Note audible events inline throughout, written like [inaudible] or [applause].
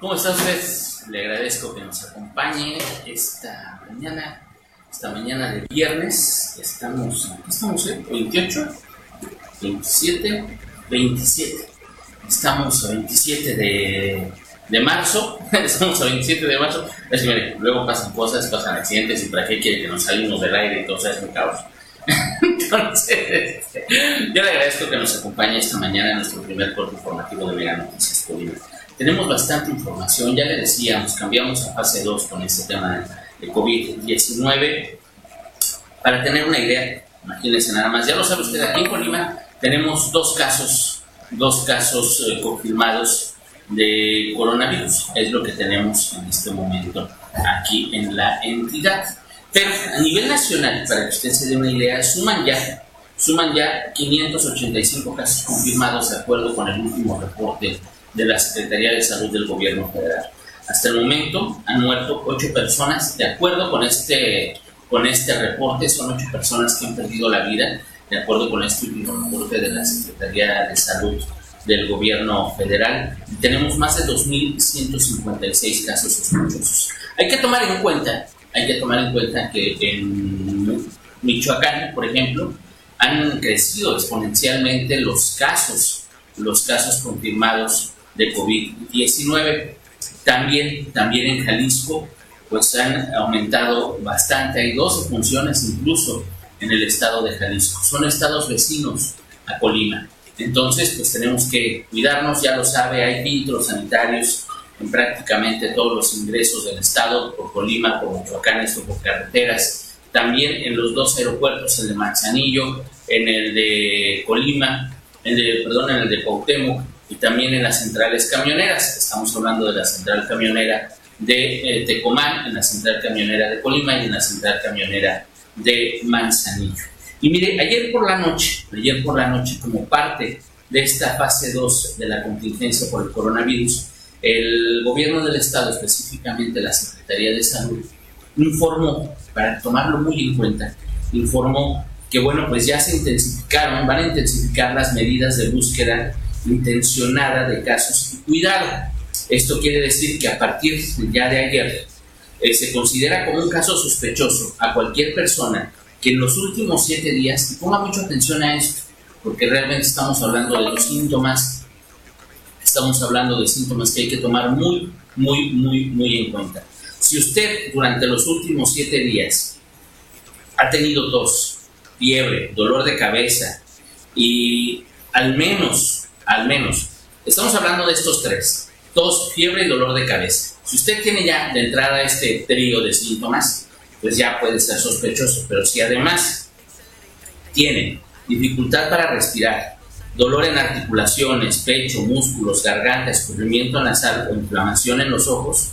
¿Cómo está usted? Le agradezco que nos acompañe esta mañana, esta mañana de viernes. Estamos, ¿qué estamos hoy? ¿28? ¿27? 27. Estamos a 27 de, de marzo. [laughs] Estamos a 27 de marzo. Es que, mire, luego pasan cosas, pasan accidentes y para qué quiere que nos salimos del aire eso es un caos. [laughs] Entonces, yo le agradezco que nos acompañe esta mañana en nuestro primer corte informativo de Mega Noticias Colima. Tenemos bastante información, ya le decíamos, cambiamos a fase 2 con este tema de COVID-19. Para tener una idea, imagínense nada más, ya lo sabe usted, aquí en Colima tenemos dos casos, dos casos eh, confirmados de coronavirus, es lo que tenemos en este momento aquí en la entidad. Pero a nivel nacional, para que usted se dé una idea, suman ya, suman ya 585 casos confirmados de acuerdo con el último reporte de la Secretaría de Salud del Gobierno Federal. Hasta el momento han muerto ocho personas, de acuerdo con este, con este reporte, son ocho personas que han perdido la vida, de acuerdo con este último reporte de la Secretaría de Salud del Gobierno Federal. Tenemos más de 2.156 casos sospechosos. Hay que tomar en cuenta, hay que tomar en cuenta que en Michoacán, por ejemplo, han crecido exponencialmente los casos, los casos confirmados de COVID-19. También, también en Jalisco, pues han aumentado bastante. Hay 12 funciones incluso en el estado de Jalisco. Son estados vecinos a Colima. Entonces, pues tenemos que cuidarnos, ya lo sabe, hay filtros sanitarios en prácticamente todos los ingresos del estado, por Colima, por Michoacán, o por carreteras. También en los dos aeropuertos, el de Manzanillo, en el de Colima, en el, perdón, en el de Cuauhtémoc y también en las centrales camioneras. Estamos hablando de la central camionera de eh, Tecomán, en la central camionera de Colima y en la central camionera de Manzanillo. Y mire, ayer por la noche, ayer por la noche, como parte de esta fase 2 de la contingencia por el coronavirus, el gobierno del estado, específicamente la Secretaría de Salud, informó, para tomarlo muy en cuenta, informó que bueno, pues ya se intensificaron, van a intensificar las medidas de búsqueda intencionada de casos y cuidado. Esto quiere decir que a partir ya de ayer eh, se considera como un caso sospechoso a cualquier persona que en los últimos siete días, y ponga mucha atención a esto, porque realmente estamos hablando de los síntomas, estamos hablando de síntomas que hay que tomar muy, muy, muy, muy en cuenta. Si usted durante los últimos siete días ha tenido tos, fiebre, dolor de cabeza y al menos al menos. Estamos hablando de estos tres, tos, fiebre y dolor de cabeza. Si usted tiene ya de entrada este trío de síntomas, pues ya puede ser sospechoso, pero si además tiene dificultad para respirar, dolor en articulaciones, pecho, músculos, garganta, escurrimiento nasal o inflamación en los ojos,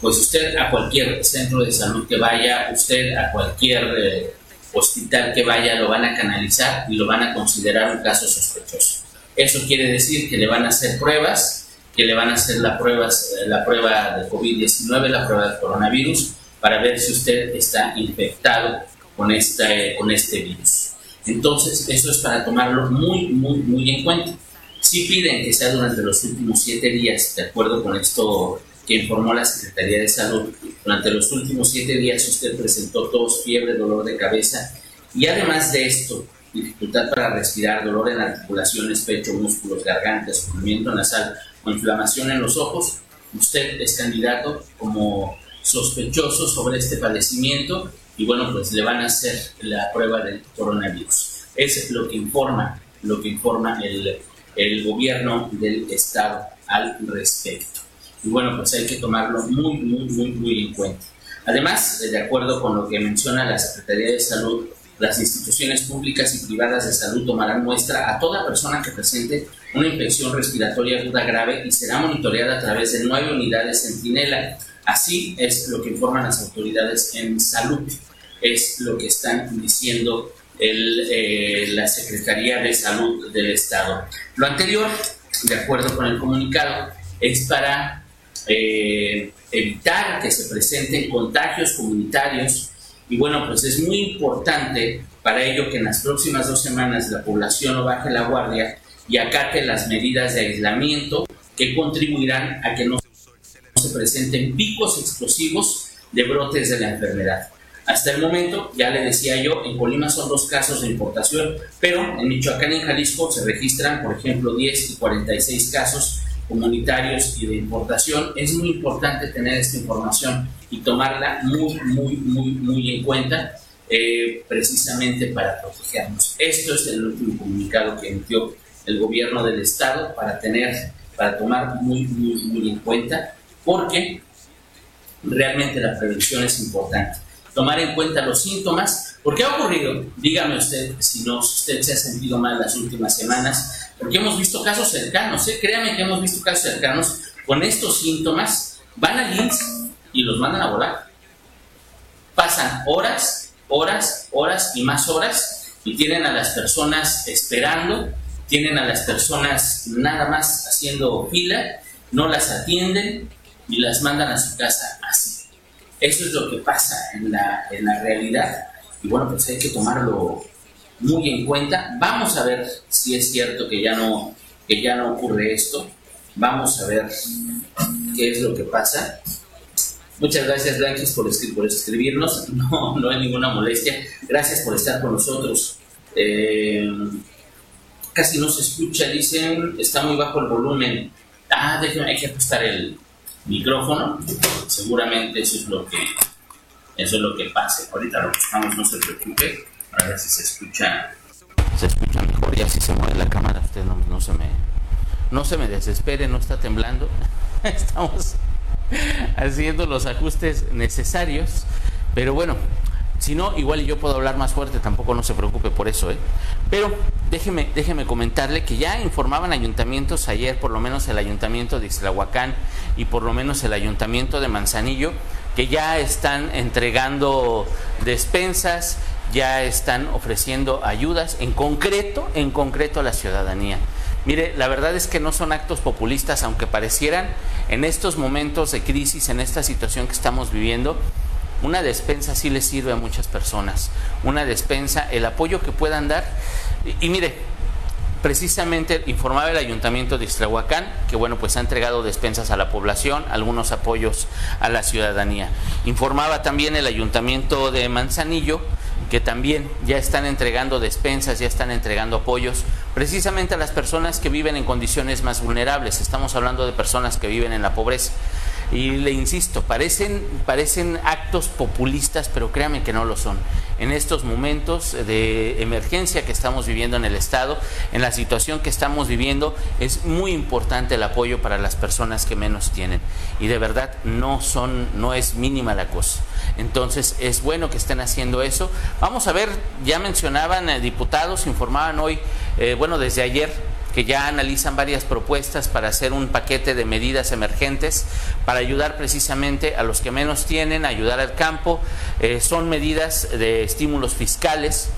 pues usted a cualquier centro de salud que vaya, usted a cualquier eh, hospital que vaya, lo van a canalizar y lo van a considerar un caso sospechoso. Eso quiere decir que le van a hacer pruebas, que le van a hacer la, pruebas, la prueba de COVID-19, la prueba de coronavirus, para ver si usted está infectado con, esta, con este virus. Entonces, eso es para tomarlo muy, muy, muy en cuenta. Si piden que sea durante los últimos siete días, de acuerdo con esto que informó la Secretaría de Salud, durante los últimos siete días usted presentó tos, fiebre, dolor de cabeza y además de esto, dificultad para respirar, dolor en articulaciones, pecho, músculos, garganta, escurrimiento nasal o inflamación en los ojos, usted es candidato como sospechoso sobre este padecimiento y bueno, pues le van a hacer la prueba del coronavirus. Es lo que informa, lo que informa el, el gobierno del estado al respecto. Y bueno, pues hay que tomarlo muy, muy, muy, muy en cuenta. Además, de acuerdo con lo que menciona la Secretaría de Salud, las instituciones públicas y privadas de salud tomarán muestra a toda persona que presente una infección respiratoria aguda grave y será monitoreada a través de nueve unidades Centinela. Así es lo que informan las autoridades en salud. Es lo que están diciendo el, eh, la Secretaría de Salud del Estado. Lo anterior, de acuerdo con el comunicado, es para eh, evitar que se presenten contagios comunitarios y bueno, pues es muy importante para ello que en las próximas dos semanas la población no baje la guardia y acate las medidas de aislamiento que contribuirán a que no se se presenten picos explosivos de brotes de la enfermedad. Hasta el momento, ya le decía yo, en Colima son dos casos de importación, pero en Michoacán y en Jalisco se registran, por ejemplo, 10 y 46 casos comunitarios y de importación. Es muy importante tener esta información y tomarla muy, muy, muy, muy en cuenta, eh, precisamente para protegernos. Esto es el último comunicado que emitió el gobierno del estado para tener, para tomar muy, muy, muy en cuenta, porque realmente la prevención es importante. Tomar en cuenta los síntomas, porque ha ocurrido, dígame usted si no, usted se ha sentido mal las últimas semanas, porque hemos visto casos cercanos, ¿eh? créame que hemos visto casos cercanos con estos síntomas, van al INSS y los mandan a volar. Pasan horas, horas, horas y más horas y tienen a las personas esperando tienen a las personas nada más haciendo fila, no las atienden y las mandan a su casa así. Eso es lo que pasa en la, en la realidad y bueno, pues hay que tomarlo muy en cuenta. Vamos a ver si es cierto que ya no, que ya no ocurre esto. Vamos a ver qué es lo que pasa. Muchas gracias, Blanquis, por, por escribirnos. [laughs] No, no hay ninguna molestia. Gracias por estar con nosotros. Eh, casi no se escucha, dicen, está muy bajo el volumen. Ah, déjeme, hay que ajustar el micrófono. Seguramente eso es lo que eso es lo que pase. Ahorita lo buscamos, no se preocupe. A ver si se escucha. Se escucha mejor y así se mueve la cámara. Usted no, no se me no se me desespere, no está temblando. [laughs] Estamos haciendo los ajustes necesarios. Pero bueno, si no, igual yo puedo hablar más fuerte, tampoco no se preocupe por eso. ¿eh? Pero déjeme, déjeme comentarle que ya informaban ayuntamientos ayer, por lo menos el ayuntamiento de Islahuacán y por lo menos el ayuntamiento de Manzanillo, ya están entregando despensas, ya están ofreciendo ayudas en concreto, en concreto a la ciudadanía. Mire, la verdad es que no son actos populistas, aunque parecieran en estos momentos de crisis, en esta situación que estamos viviendo, una despensa sí le sirve a muchas personas. Una despensa, el apoyo que puedan dar. Y, mire, precisamente informaba el ayuntamiento de Istrahuacán que bueno pues ha entregado despensas a la población, algunos apoyos a la ciudadanía. Informaba también el ayuntamiento de Manzanillo que también ya están entregando despensas, ya están entregando apoyos precisamente a las personas que viven en condiciones más vulnerables. Estamos hablando de personas que viven en la pobreza. Y le insisto, parecen, parecen actos populistas, pero créame que no lo son. En estos momentos de emergencia que estamos viviendo en el Estado, en la situación que estamos viviendo, es muy importante el apoyo para las personas que menos tienen. Y de verdad no son, no es mínima la cosa. Entonces es bueno que estén haciendo eso. Vamos a ver, ya mencionaban eh, diputados, informaban hoy, eh, bueno, desde ayer que ya analizan varias propuestas para hacer un paquete de medidas emergentes para ayudar precisamente a los que menos tienen, ayudar al campo. Eh, son medidas de estímulos fiscales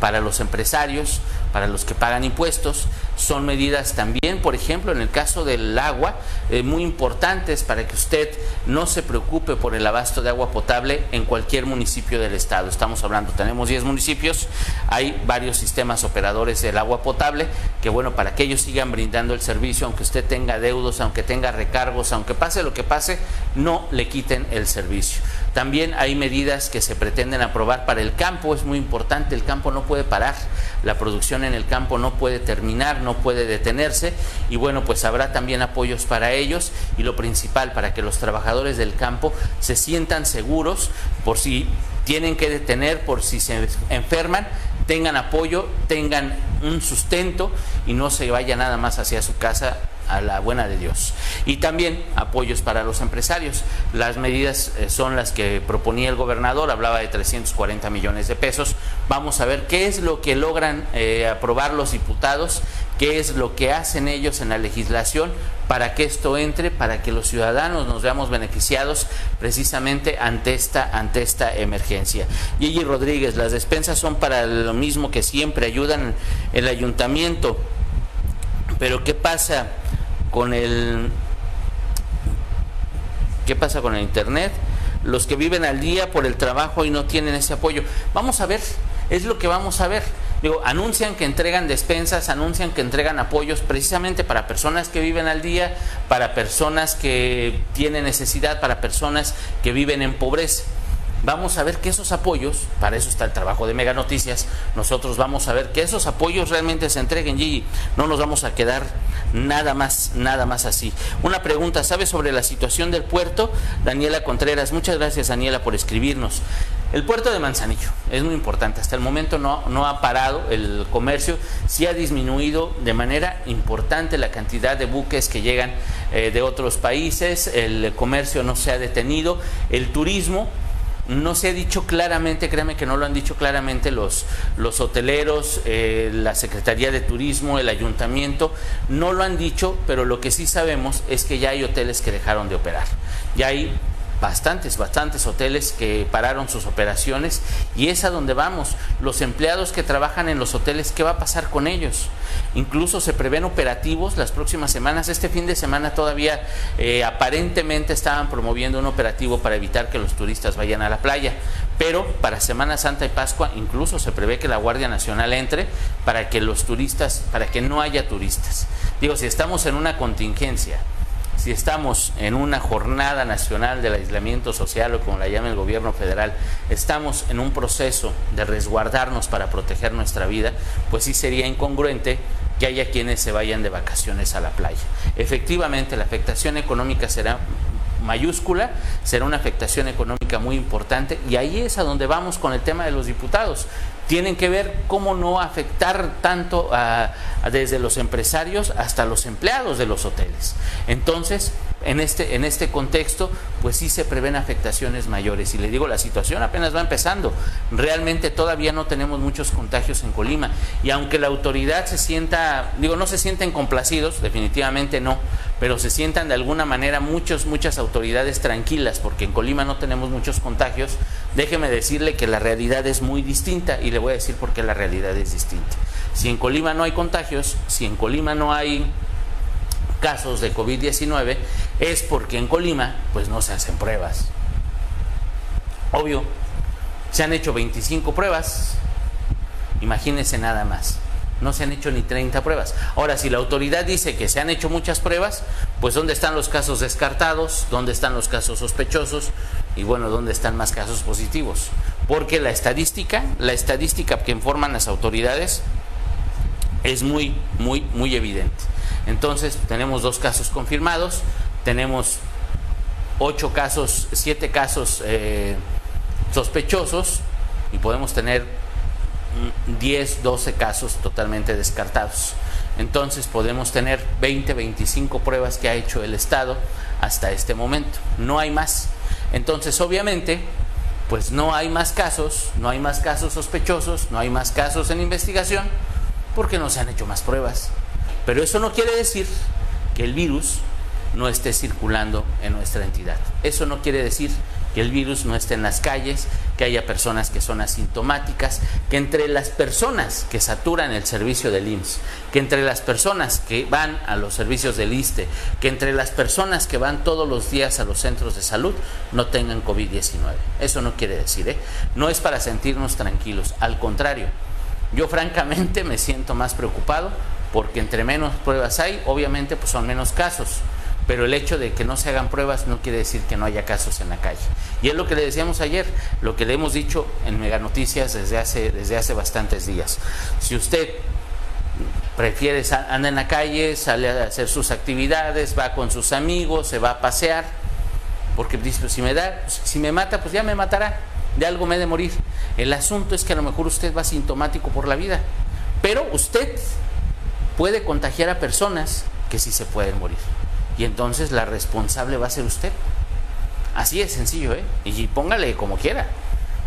para los empresarios, para los que pagan impuestos. Son medidas también, por ejemplo, en el caso del agua, eh, muy importantes para que usted no se preocupe por el abasto de agua potable en cualquier municipio del estado. Estamos hablando, tenemos 10 municipios, hay varios sistemas operadores del agua potable, que bueno, para que ellos sigan brindando el servicio, aunque usted tenga deudos, aunque tenga recargos, aunque pase lo que pase, no le quiten el servicio. También hay medidas que se pretenden aprobar para el campo, es muy importante, el campo no puede parar, la producción en el campo no puede terminar, no puede detenerse y bueno, pues habrá también apoyos para ellos y lo principal para que los trabajadores del campo se sientan seguros por si tienen que detener, por si se enferman, tengan apoyo, tengan un sustento y no se vaya nada más hacia su casa a la buena de Dios. Y también apoyos para los empresarios. Las medidas eh, son las que proponía el gobernador, hablaba de 340 millones de pesos. Vamos a ver qué es lo que logran eh, aprobar los diputados, qué es lo que hacen ellos en la legislación para que esto entre, para que los ciudadanos nos veamos beneficiados precisamente ante esta, ante esta emergencia. Gigi Rodríguez, las despensas son para lo mismo que siempre ayudan el ayuntamiento, pero ¿qué pasa? con el ¿Qué pasa con el internet? Los que viven al día por el trabajo y no tienen ese apoyo. Vamos a ver, es lo que vamos a ver. Digo, anuncian que entregan despensas, anuncian que entregan apoyos precisamente para personas que viven al día, para personas que tienen necesidad, para personas que viven en pobreza vamos a ver que esos apoyos, para eso está el trabajo de Mega Noticias, nosotros vamos a ver que esos apoyos realmente se entreguen, y no nos vamos a quedar nada más, nada más así. Una pregunta, ¿sabe sobre la situación del puerto? Daniela Contreras, muchas gracias Daniela por escribirnos. El puerto de Manzanillo es muy importante. Hasta el momento no, no ha parado el comercio, sí ha disminuido de manera importante la cantidad de buques que llegan eh, de otros países, el comercio no se ha detenido, el turismo no se ha dicho claramente, créame que no lo han dicho claramente los, los hoteleros, eh, la Secretaría de Turismo, el ayuntamiento, no lo han dicho, pero lo que sí sabemos es que ya hay hoteles que dejaron de operar. Ya hay bastantes, bastantes hoteles que pararon sus operaciones y es a donde vamos. Los empleados que trabajan en los hoteles, ¿qué va a pasar con ellos? Incluso se prevén operativos las próximas semanas. Este fin de semana todavía eh, aparentemente estaban promoviendo un operativo para evitar que los turistas vayan a la playa. Pero para Semana Santa y Pascua incluso se prevé que la Guardia Nacional entre para que los turistas, para que no haya turistas. Digo, si estamos en una contingencia si estamos en una jornada nacional del aislamiento social o como la llama el gobierno federal, estamos en un proceso de resguardarnos para proteger nuestra vida, pues sí sería incongruente que haya quienes se vayan de vacaciones a la playa. Efectivamente, la afectación económica será mayúscula, será una afectación económica muy importante y ahí es a donde vamos con el tema de los diputados. Tienen que ver cómo no afectar tanto desde los empresarios hasta los empleados de los hoteles. Entonces, en este, en este contexto, pues sí se prevén afectaciones mayores. Y le digo, la situación apenas va empezando. Realmente todavía no tenemos muchos contagios en Colima. Y aunque la autoridad se sienta, digo, no se sienten complacidos, definitivamente no, pero se sientan de alguna manera muchos, muchas autoridades tranquilas, porque en Colima no tenemos muchos contagios, déjeme decirle que la realidad es muy distinta y le voy a decir por qué la realidad es distinta. Si en Colima no hay contagios, si en Colima no hay casos de COVID-19 es porque en Colima pues no se hacen pruebas. Obvio, se han hecho 25 pruebas, imagínense nada más. No se han hecho ni 30 pruebas. Ahora, si la autoridad dice que se han hecho muchas pruebas, pues ¿dónde están los casos descartados? ¿Dónde están los casos sospechosos? Y bueno, ¿dónde están más casos positivos? Porque la estadística, la estadística que informan las autoridades es muy, muy, muy evidente. Entonces, tenemos dos casos confirmados, tenemos ocho casos, siete casos eh, sospechosos y podemos tener 10, 12 casos totalmente descartados. Entonces podemos tener 20, 25 pruebas que ha hecho el Estado hasta este momento. No hay más. Entonces, obviamente, pues no hay más casos, no hay más casos sospechosos, no hay más casos en investigación, porque no se han hecho más pruebas. Pero eso no quiere decir que el virus no esté circulando en nuestra entidad. Eso no quiere decir que el virus no esté en las calles, que haya personas que son asintomáticas, que entre las personas que saturan el servicio del IMSS, que entre las personas que van a los servicios del ISTE, que entre las personas que van todos los días a los centros de salud no tengan COVID-19. Eso no quiere decir, ¿eh? No es para sentirnos tranquilos, al contrario. Yo francamente me siento más preocupado porque entre menos pruebas hay, obviamente pues son menos casos. Pero el hecho de que no se hagan pruebas no quiere decir que no haya casos en la calle. Y es lo que le decíamos ayer, lo que le hemos dicho en Mega Noticias desde hace, desde hace bastantes días. Si usted prefiere anda en la calle, sale a hacer sus actividades, va con sus amigos, se va a pasear, porque dice, pues, si me da, pues, si me mata, pues ya me matará, de algo me he de morir. El asunto es que a lo mejor usted va sintomático por la vida, pero usted puede contagiar a personas que sí se pueden morir. Y entonces la responsable va a ser usted. Así es sencillo, ¿eh? Y póngale como quiera.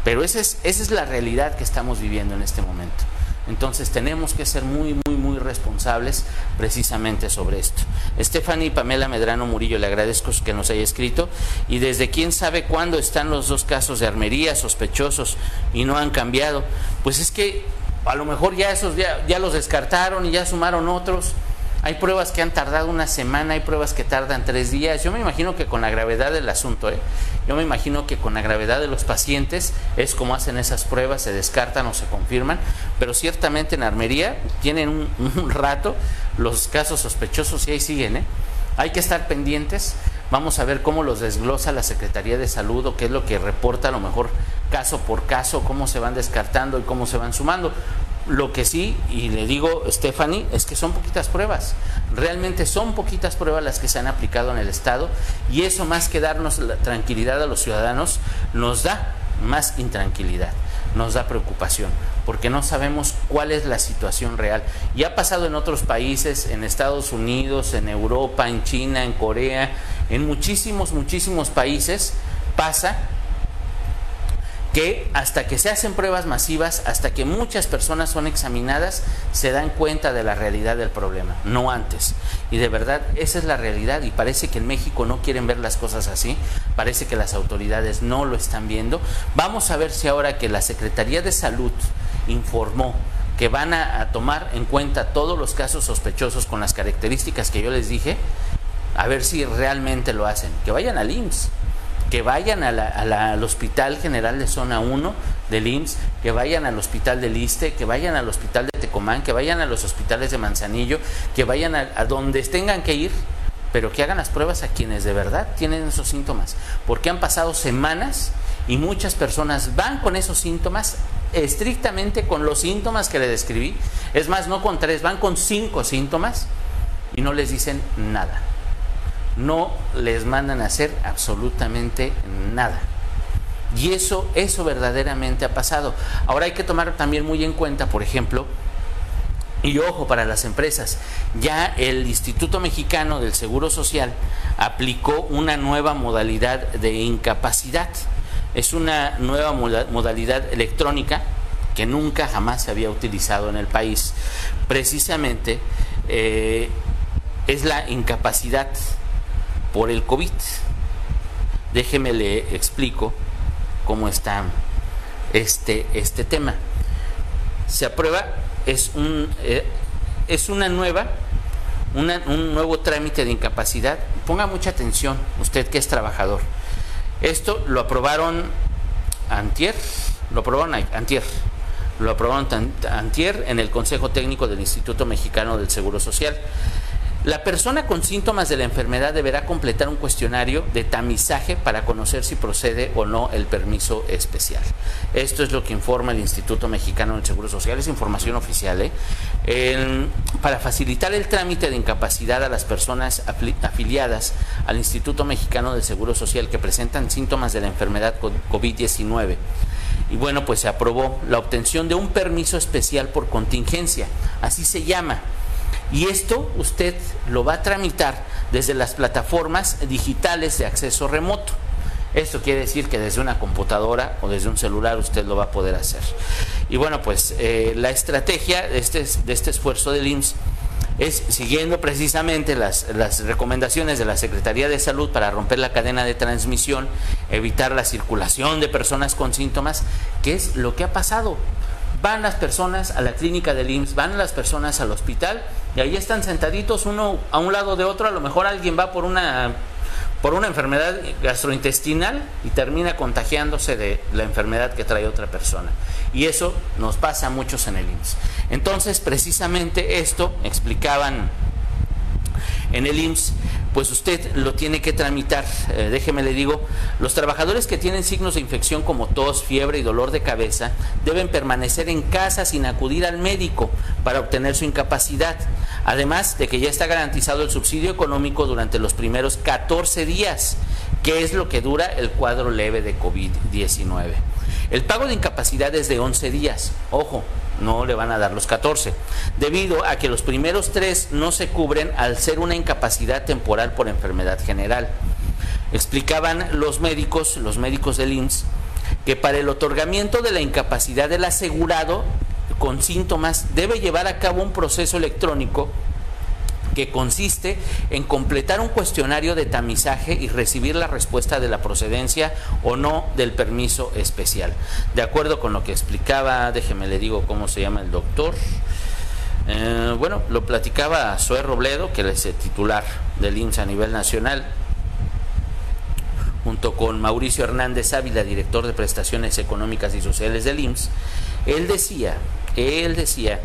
Pero esa es, esa es la realidad que estamos viviendo en este momento. Entonces tenemos que ser muy, muy, muy responsables precisamente sobre esto. Stephanie y Pamela Medrano Murillo, le agradezco que nos haya escrito. Y desde quién sabe cuándo están los dos casos de armería sospechosos y no han cambiado. Pues es que a lo mejor ya esos ya, ya los descartaron y ya sumaron otros. Hay pruebas que han tardado una semana, hay pruebas que tardan tres días. Yo me imagino que con la gravedad del asunto, ¿eh? yo me imagino que con la gravedad de los pacientes es como hacen esas pruebas, se descartan o se confirman, pero ciertamente en armería tienen un, [laughs] rato los casos sospechosos y ahí siguen. ¿eh? Hay que estar pendientes. Vamos a ver cómo los desglosa la Secretaría de Salud o qué es lo que reporta a lo mejor caso por caso, cómo se van descartando y cómo se van sumando. Lo que sí, y le digo, Stephanie, es que son poquitas pruebas. Realmente son poquitas pruebas las que se han aplicado en el Estado y eso más que darnos la tranquilidad a los ciudadanos, nos da más intranquilidad, nos da preocupación, porque no sabemos cuál es la situación real. Y ha pasado en otros países, en Estados Unidos, en Europa, en China, en Corea, en muchísimos, muchísimos países pasa que hasta que se hacen pruebas masivas, hasta que muchas personas son examinadas, se dan cuenta de la realidad del problema, no antes. Y de verdad, esa es la realidad y parece que en México no quieren ver las cosas así, parece que las autoridades no lo están viendo. Vamos a ver si ahora que la Secretaría de Salud informó que van a, tomar en cuenta todos los casos sospechosos con las características que yo les dije, a ver si realmente lo hacen, que vayan al IMSS que vayan al Hospital General de Zona 1 del IMSS, que vayan al Hospital del ISTE, que vayan al Hospital de Tecomán, que vayan a los hospitales de Manzanillo, que vayan a, a donde tengan que ir, pero que hagan las pruebas a quienes de verdad tienen esos síntomas, porque han pasado semanas y muchas personas van con esos síntomas estrictamente con los síntomas que le describí, es más, no con tres, van con cinco síntomas y no les dicen nada no les mandan a hacer absolutamente nada. Y eso, eso verdaderamente ha pasado. Ahora hay que tomar también muy en cuenta, por ejemplo, y ojo para las empresas, ya el Instituto Mexicano del Seguro Social aplicó una nueva modalidad de incapacidad. Es una nueva modalidad electrónica que nunca jamás se había utilizado en el país. Precisamente eh, es la incapacidad por el COVID. Déjeme le explico cómo está este, este tema. Se aprueba, es, un, eh, es una nueva, un nuevo trámite de incapacidad. Ponga mucha atención, usted que es trabajador. Esto lo aprobaron antier, lo aprobaron antier, lo aprobaron antier en el Consejo Técnico del Instituto Mexicano del Seguro Social. La persona con síntomas de la enfermedad deberá completar un cuestionario de tamizaje para conocer si procede o no el permiso especial. Esto es lo que informa el Instituto Mexicano del Seguro Social, es información oficial. ¿eh? para facilitar el trámite de incapacidad a las personas afiliadas al Instituto Mexicano del Seguro Social que presentan síntomas de la enfermedad COVID-19. Y bueno, pues se aprobó la obtención de un permiso especial por contingencia, así se llama y esto usted lo va a tramitar desde las plataformas digitales de acceso remoto. Esto quiere decir que desde una computadora o desde un celular usted lo va a poder hacer. Y bueno, pues eh, la estrategia de este, de este esfuerzo del IMSS es siguiendo precisamente las, las, recomendaciones de la Secretaría de Salud para romper la cadena de transmisión, evitar la circulación de personas con síntomas, que es lo que ha pasado. Van las personas a la clínica del IMSS, van las personas al hospital y ahí están sentaditos uno a un lado de otro. A lo mejor alguien va por una, por una enfermedad gastrointestinal y termina contagiándose de la enfermedad que trae otra persona. Y eso nos pasa a muchos en el IMSS. Entonces, precisamente esto explicaban en el IMSS pues usted lo tiene que tramitar. Eh, déjeme le digo, los trabajadores que tienen signos de infección como tos, fiebre y dolor de cabeza deben permanecer en casa sin acudir al médico para obtener su incapacidad. Además de que ya está garantizado el subsidio económico durante los primeros 14 días, que es lo que dura el cuadro leve de COVID-19. El pago de incapacidad es de 11 días. Ojo, no le van a dar los 14, debido a que los primeros tres no se cubren al ser una incapacidad temporal por enfermedad general. Explicaban los médicos, los médicos del IMSS, que para el otorgamiento de la incapacidad del asegurado con síntomas debe llevar a cabo un proceso electrónico que consiste en completar un cuestionario de tamizaje y recibir la respuesta de la procedencia o no del permiso especial. De acuerdo con lo que explicaba, déjeme le digo cómo se llama el doctor. Eh, bueno, lo platicaba Zoe Robledo, que es el titular del IMSS a nivel nacional, junto con Mauricio Hernández Ávila, director de prestaciones económicas y sociales del IMSS. Él decía, él decía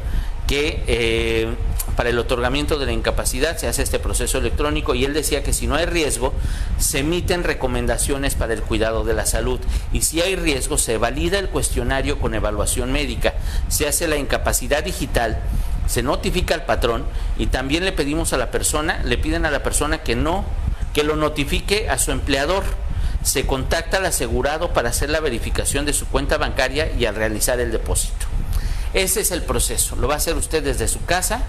que eh, para el otorgamiento de la incapacidad se hace este proceso electrónico y él decía que si no hay riesgo, se emiten recomendaciones para el cuidado de la salud y si hay riesgo, se valida el cuestionario con evaluación médica, se hace la incapacidad digital se notifica al patrón y también le pedimos a la persona, le piden a la persona que no, que lo notifique a su empleador. Se contacta al asegurado para hacer la verificación de su cuenta bancaria y al realizar el depósito. Ese es el proceso. Lo va a hacer usted desde su casa,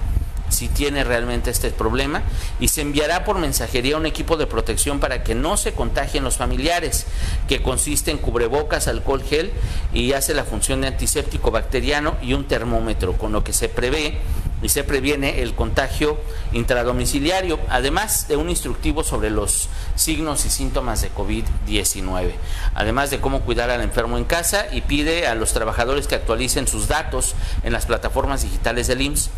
si tiene realmente este problema y se enviará por mensajería un equipo de protección para que no se contagien los familiares, que consiste en cubrebocas, alcohol gel y hace la función de antiséptico bacteriano y un termómetro, con lo que se prevé y se previene el contagio intradomiciliario, además de un instructivo sobre los signos y síntomas de COVID-19, además de cómo cuidar al enfermo en casa y pide a los trabajadores que actualicen sus datos en las plataformas digitales del IMSS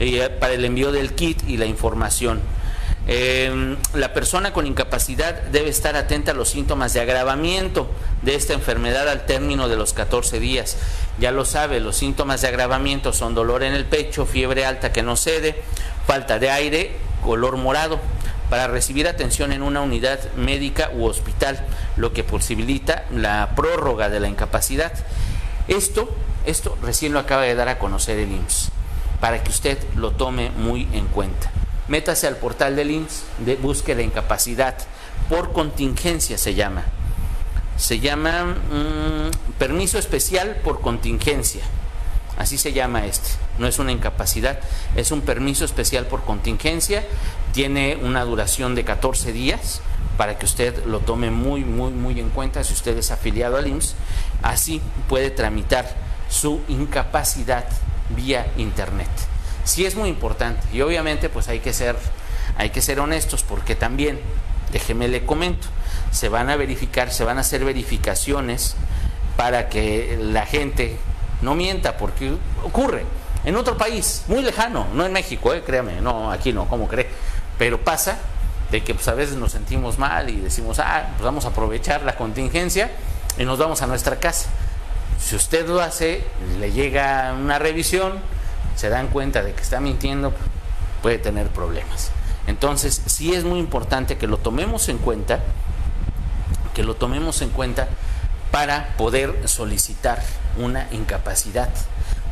eh, para el envío del kit y la información. Em, la persona con incapacidad debe estar atenta a los síntomas de agravamiento de esta enfermedad al término de los 14 días. Ya lo sabe, los síntomas de agravamiento son dolor en el pecho, fiebre alta que no cede, falta de aire, color morado para recibir atención en una unidad médica u hospital, lo que posibilita la prórroga de la incapacidad. Esto, esto recién lo acaba de dar a conocer el IMSS para que usted lo tome muy en cuenta. Métase al portal del IMSS, de, busque la incapacidad, por contingencia se llama. Se llama mm, permiso especial por contingencia. Así se llama este. No es una incapacidad, es un permiso especial por contingencia. Tiene una duración de 14 días para que usted lo tome muy, muy, muy en cuenta si usted es afiliado al IMSS. Así puede tramitar su incapacidad vía internet. Sí es muy importante y obviamente pues hay que ser hay que ser honestos porque también déjeme le comento, se van a verificar, se van a hacer verificaciones para que la gente no mienta porque ocurre en otro país muy lejano, no en México, eh, créame, no aquí no, ¿cómo cree? Pero pasa de que pues, a veces nos sentimos mal y decimos, ah, pues vamos a aprovechar la contingencia y nos vamos a nuestra casa. Si usted lo hace, le llega una revisión, se dan cuenta de que está mintiendo, puede tener problemas. Entonces, sí es muy importante que lo tomemos en cuenta, que lo tomemos en cuenta para poder solicitar una incapacidad,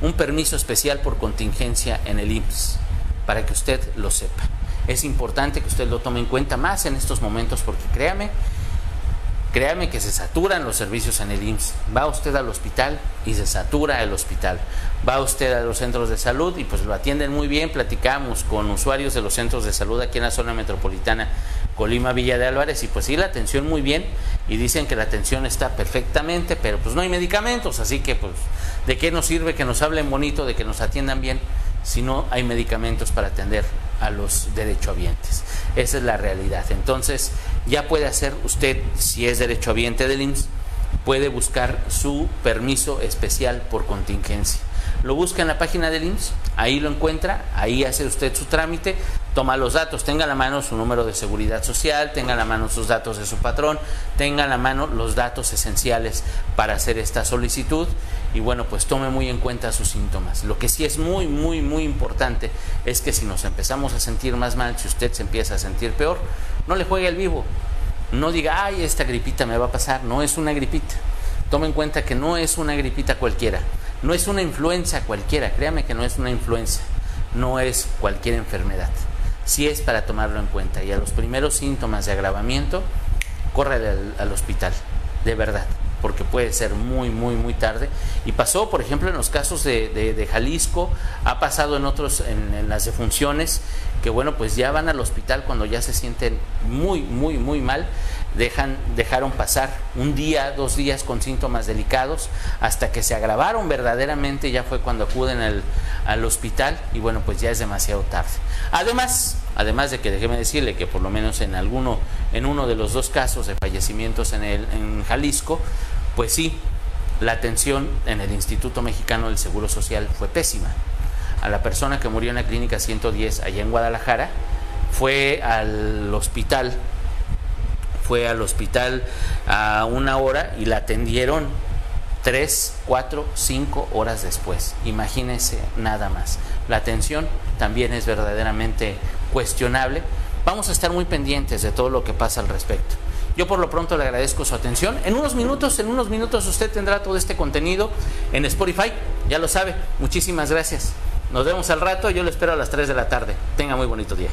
un permiso especial por contingencia en el IMSS, para que usted lo sepa. Es importante que usted lo tome en cuenta más en estos momentos porque créame Créame que se saturan los servicios en el IMSS. Va usted al hospital y se satura el hospital. Va usted a los centros de salud y pues lo atienden muy bien. Platicamos con usuarios de los centros de salud aquí en la zona metropolitana Colima Villa de Álvarez y pues sí la atención muy bien y dicen que la atención está perfectamente, pero pues no hay medicamentos, así que pues de qué nos sirve que nos hablen bonito, de que nos atiendan bien si no hay medicamentos para atender a los derechohabientes. Esa es la realidad. Entonces, ya puede hacer usted, si es derechohabiente del IMSS, puede buscar su permiso especial por contingencia. Lo busca en la página del IMSS, ahí lo encuentra, ahí hace usted su trámite, toma los datos, tenga a la mano su número de seguridad social, tenga a la mano sus datos de su patrón, tenga a la mano los datos esenciales para hacer esta solicitud y bueno, pues tome muy en cuenta sus síntomas. Lo que sí es muy, muy, muy importante es que si nos empezamos a sentir más mal, si usted se empieza a sentir peor, no le juegue al vivo. No diga, ay, esta gripita me va a pasar. No es una gripita. Tome en cuenta que no es una gripita cualquiera. No es una influenza cualquiera. Créame que no es una influenza. No es cualquier enfermedad. Sí es para tomarlo en cuenta. Y a los primeros síntomas de agravamiento, corre al, hospital. De verdad porque puede ser muy, muy, muy tarde. Y pasó, por ejemplo, en los casos de, Jalisco, ha pasado en otros, en, en, las defunciones, que bueno, pues ya van al hospital cuando ya se sienten muy, muy, muy mal, dejan, dejaron pasar un día, dos días con síntomas delicados, hasta que se agravaron verdaderamente, ya fue cuando acuden al, al hospital y bueno, pues ya es demasiado tarde. Además, además de que déjeme decirle que por lo menos en alguno, en uno de los dos casos de fallecimientos en, el, en Jalisco, pues sí, la atención en el Instituto Mexicano del Seguro Social fue pésima a la persona que murió en la clínica 110 allá en Guadalajara, fue al hospital, fue al hospital a una hora y la atendieron tres, cuatro, cinco horas después. Imagínense nada más. La atención también es verdaderamente cuestionable. Vamos a estar muy pendientes de todo lo que pasa al respecto. Yo por lo pronto le agradezco su atención. En unos minutos, en unos minutos usted tendrá todo este contenido en Spotify. Ya lo sabe. Muchísimas gracias. Nos vemos al rato. Yo lo espero a las 3 de la tarde. Tenga muy bonito día.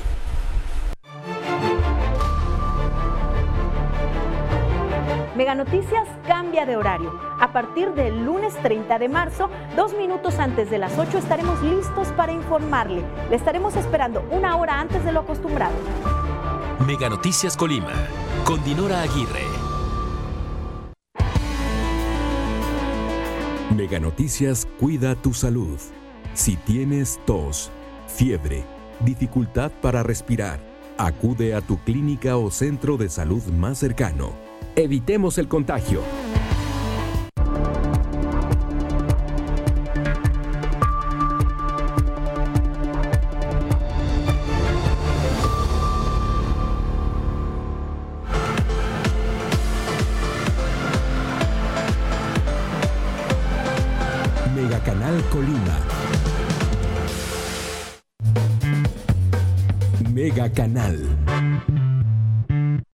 Mega Noticias cambia de horario. A partir del lunes 30 de marzo, dos minutos antes de las 8 estaremos listos para informarle. Le estaremos esperando una hora antes de lo acostumbrado. Mega Noticias Colima, con Dinora Aguirre. Mega Noticias cuida tu salud. Si tienes tos, fiebre, dificultad para respirar, acude a tu clínica o centro de salud más cercano Evitemos el contagio.